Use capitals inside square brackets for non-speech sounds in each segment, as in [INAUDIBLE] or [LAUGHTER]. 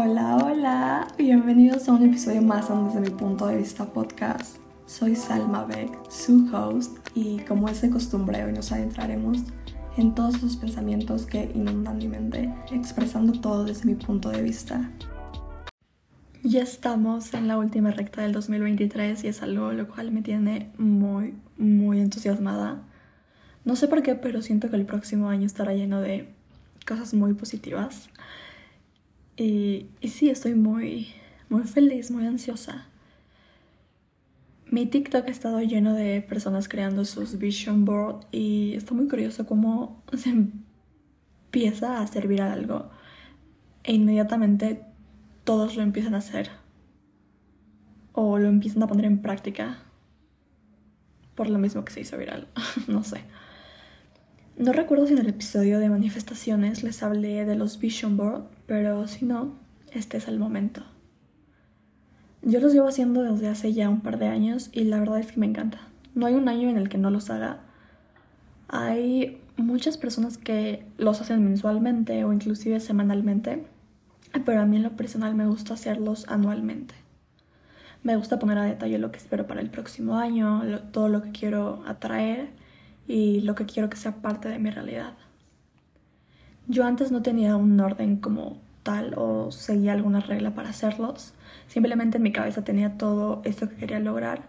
Hola, hola, bienvenidos a un episodio más Desde mi punto de vista podcast. Soy Salma Beck, su host, y como es de costumbre, hoy nos adentraremos en todos esos pensamientos que inundan mi mente, expresando todo desde mi punto de vista. Ya estamos en la última recta del 2023 y es algo lo cual me tiene muy, muy entusiasmada. No sé por qué, pero siento que el próximo año estará lleno de cosas muy positivas. Y, sí, estoy muy, muy feliz, muy ansiosa. Mi TikTok ha estado lleno de personas creando sus vision board y está muy curioso cómo [LAUGHS] se empieza a servir a algo e inmediatamente todos lo empiezan a hacer o lo empiezan a poner en práctica por lo mismo que se hizo viral, [LAUGHS] no sé. No recuerdo si en el episodio de manifestaciones les hablé de los vision board, pero si no, este es el momento. Yo los llevo haciendo desde hace ya un par de años y la verdad es que me encanta. No hay un año en el que no los haga. Hay muchas personas que los hacen mensualmente o inclusive semanalmente pero a mí en lo personal me gusta hacerlos anualmente. Me gusta poner a detalle lo que espero para el próximo año, todo lo que quiero atraer y lo que quiero que sea parte de mi realidad. Yo antes no tenía un orden como tal o seguía alguna regla para hacerlos. Simplemente en mi cabeza tenía todo esto que quería lograr,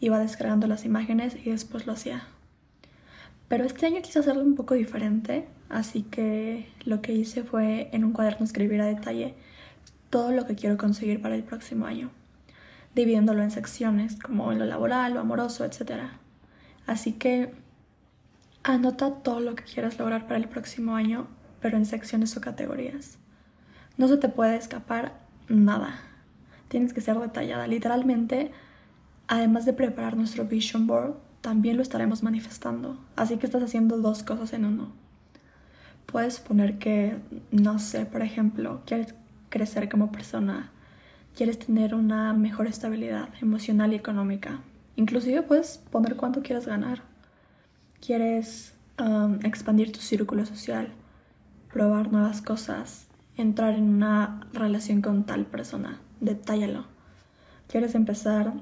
iba descargando las imágenes y después lo hacía. Pero este año quise hacerlo un poco diferente, así que lo que hice fue en un cuaderno escribir a detalle todo lo que quiero conseguir para el próximo año, dividiéndolo en secciones como lo laboral, lo amoroso, etc. Así que anota todo lo que quieras lograr para el próximo año, pero en secciones o categorías. No se te puede escapar nada. Tienes que ser detallada. Literalmente, además de preparar nuestro vision board, también lo estaremos manifestando. Así que estás haciendo dos cosas en uno. Puedes poner que, no sé, por ejemplo, quieres crecer como persona, quieres tener una mejor estabilidad emocional y económica. Inclusive puedes poner cuánto quieres ganar. Quieres um, expandir tu círculo social, probar nuevas cosas, entrar en una relación con tal persona. Detállalo. Quieres empezar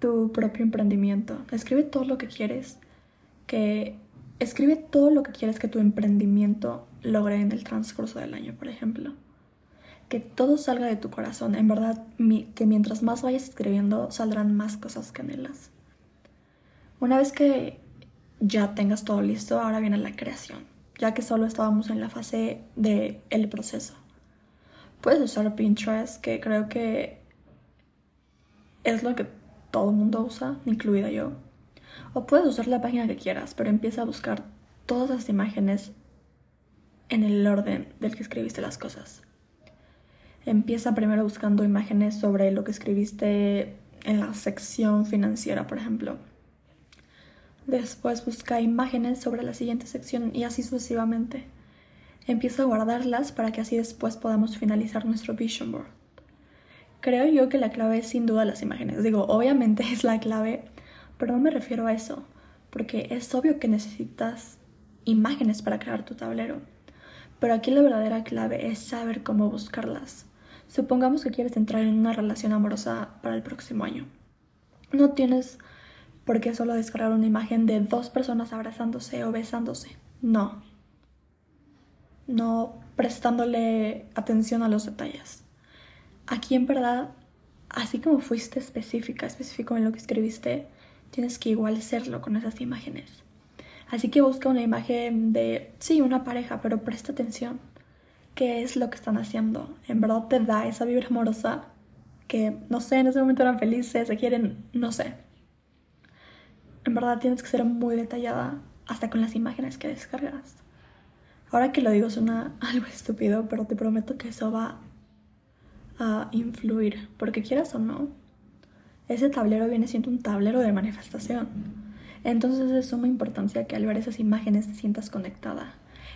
tu propio emprendimiento. Escribe todo lo que quieres, que escribe todo lo que quieres que tu emprendimiento logre en el transcurso del año, por ejemplo. Que todo salga de tu corazón. En verdad, que mientras más vayas escribiendo, saldrán más cosas que anhelas. Una vez que ya tengas todo listo, ahora viene la creación, ya que solo estábamos en la fase del el proceso. Puedes usar Pinterest, que creo que es lo que todo mundo usa, incluida yo. O puedes usar la página que quieras, pero empieza a buscar todas las imágenes en el orden del que escribiste las cosas. Empieza primero buscando imágenes sobre lo que escribiste en la sección financiera, por ejemplo. Después busca imágenes sobre la siguiente sección y así sucesivamente. Empieza a guardarlas para que así después podamos finalizar nuestro vision board. Creo yo que la clave es sin duda las imágenes. Digo, obviamente [LAUGHS] es la clave, pero no me refiero a eso, porque es obvio que necesitas imágenes para crear tu tablero. Pero aquí la verdadera clave es saber cómo buscarlas. Supongamos que quieres entrar en una relación amorosa para el próximo año. No tienes por qué solo descargar una imagen de dos personas abrazándose o besándose. No. No prestándole atención a los detalles aquí en verdad, así como fuiste específica, específico en lo que escribiste, tienes que igual serlo con esas imágenes. Así que busca una imagen de, sí, una pareja, pero presta atención. ¿Qué es lo que están haciendo? ¿En verdad te da esa vibra amorosa? Que, no sé, en ese momento eran felices, se quieren, no sé. En verdad tienes que ser muy detallada hasta con las imágenes que descargas. Ahora que lo digo suena [LAUGHS] algo estúpido, pero te prometo que eso va a influir, porque quieras o no, ese tablero viene siendo un tablero de manifestación. Entonces es de suma importancia que al ver esas imágenes te sientas conectada.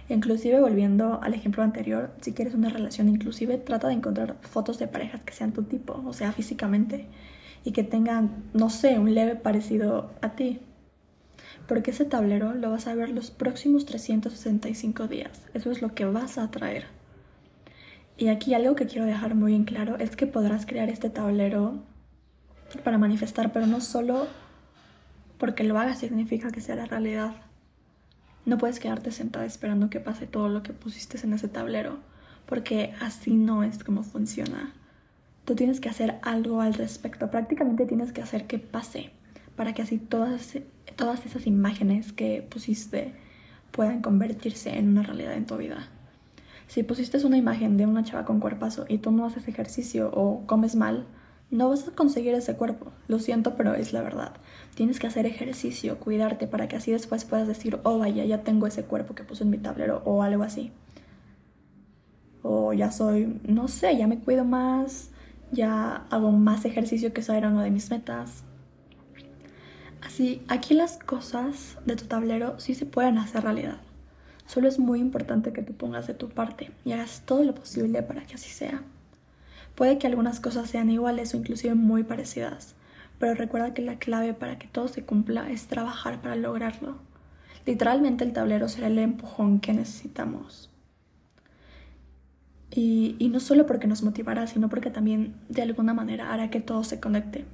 Inclusive volviendo al ejemplo anterior, si quieres una relación inclusive, trata de encontrar fotos de parejas que sean tu tipo, o sea, físicamente, y que tengan, no sé, un leve parecido a ti. Porque ese tablero lo vas a ver los próximos 365 días. Eso es lo que vas a atraer. Y aquí algo que quiero dejar muy en claro es que podrás crear este tablero para manifestar, pero no solo porque lo hagas significa que sea la realidad. No puedes quedarte sentada esperando que pase todo lo que pusiste en ese tablero, porque así no es como funciona. Tú tienes que hacer algo al respecto, prácticamente tienes que hacer que pase, para que así todas, todas esas imágenes que pusiste puedan convertirse en una realidad en tu vida. Si pusiste una imagen de una chava con cuerpazo y tú no haces ejercicio o comes mal, no vas a conseguir ese cuerpo. Lo siento, pero es la verdad. Tienes que hacer ejercicio, cuidarte para que así después puedas decir, oh vaya, ya tengo ese cuerpo que puse en mi tablero o algo así. O ya soy, no sé, ya me cuido más, ya hago más ejercicio que eso era una de mis metas. Así, aquí las cosas de tu tablero sí se pueden hacer realidad. Solo es muy importante que tú pongas de tu parte y hagas todo lo posible para que así sea. Puede que algunas cosas sean iguales o inclusive muy parecidas, pero recuerda que la clave para que todo se cumpla es trabajar para lograrlo. Literalmente el tablero será el empujón que necesitamos. Y, no solo porque nos motivará, sino porque también de alguna manera hará que todo se conecte.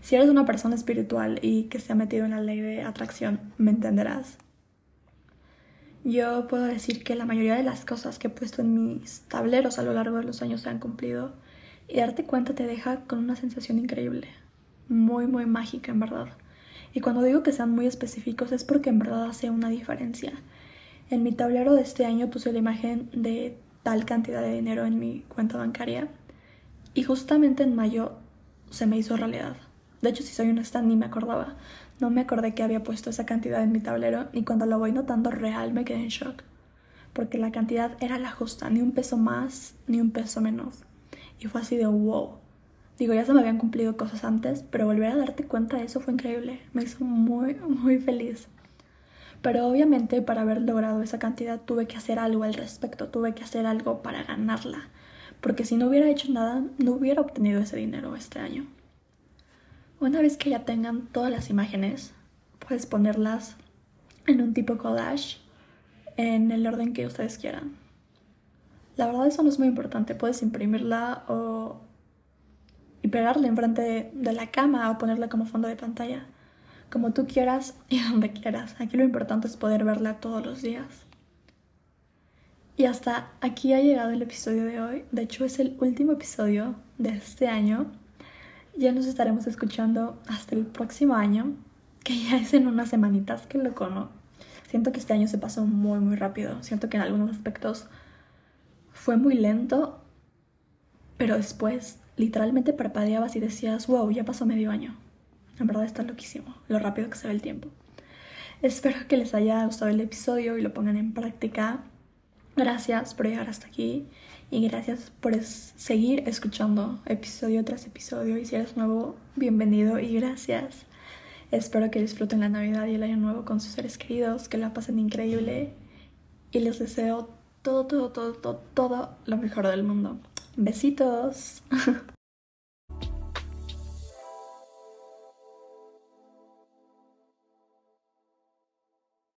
Si eres una persona espiritual y que se ha metido en la ley de atracción, me entenderás. Yo puedo decir que la mayoría de las cosas que he puesto en mis tableros a lo largo de los años se han cumplido y darte cuenta te deja con una sensación increíble, muy, muy mágica en verdad. Y cuando digo que sean muy específicos es porque en verdad hace una diferencia. En mi tablero de este año puse la imagen de tal cantidad de dinero en mi cuenta bancaria y justamente en mayo se me hizo realidad. De hecho, si soy honesta, ni me acordaba. No me acordé que había puesto esa cantidad en mi tablero y cuando lo voy notando real me quedé en shock. Porque la cantidad era la justa, ni un peso más, ni un peso menos. Y fue así de wow. Digo, ya se me habían cumplido cosas antes, pero volver a darte cuenta de eso fue increíble. Me hizo muy, muy feliz. Pero obviamente para haber logrado esa cantidad tuve que hacer algo al respecto, tuve que hacer algo para ganarla. Porque si no hubiera hecho nada, no hubiera obtenido ese dinero este año. Una vez que ya tengan todas las imágenes, puedes ponerlas en un tipo collage en el orden que ustedes quieran. La verdad eso no es muy importante, puedes imprimirla o y pegarla enfrente de, la cama o ponerla como fondo de pantalla, como tú quieras y [LAUGHS] donde quieras. Aquí lo importante es poder verla todos los días. Y hasta aquí ha llegado el episodio de hoy. De hecho es el último episodio de este año. Ya nos estaremos escuchando hasta el próximo año, que ya es en unas semanitas, que lo ¿no? Siento que este año se pasó muy, muy rápido. Siento que en algunos aspectos fue muy lento, pero después literalmente parpadeabas y decías, wow, ya pasó medio año. En verdad está loquísimo, lo rápido que se ve el tiempo. Espero que les haya gustado el episodio y lo pongan en práctica. Gracias por llegar hasta aquí y gracias por seguir escuchando episodio tras episodio. Y si eres nuevo, bienvenido y gracias. Espero que disfruten la Navidad y el Año Nuevo con sus seres queridos, que la pasen increíble y les deseo todo, todo, todo, todo, todo lo mejor del mundo. Besitos. [LAUGHS]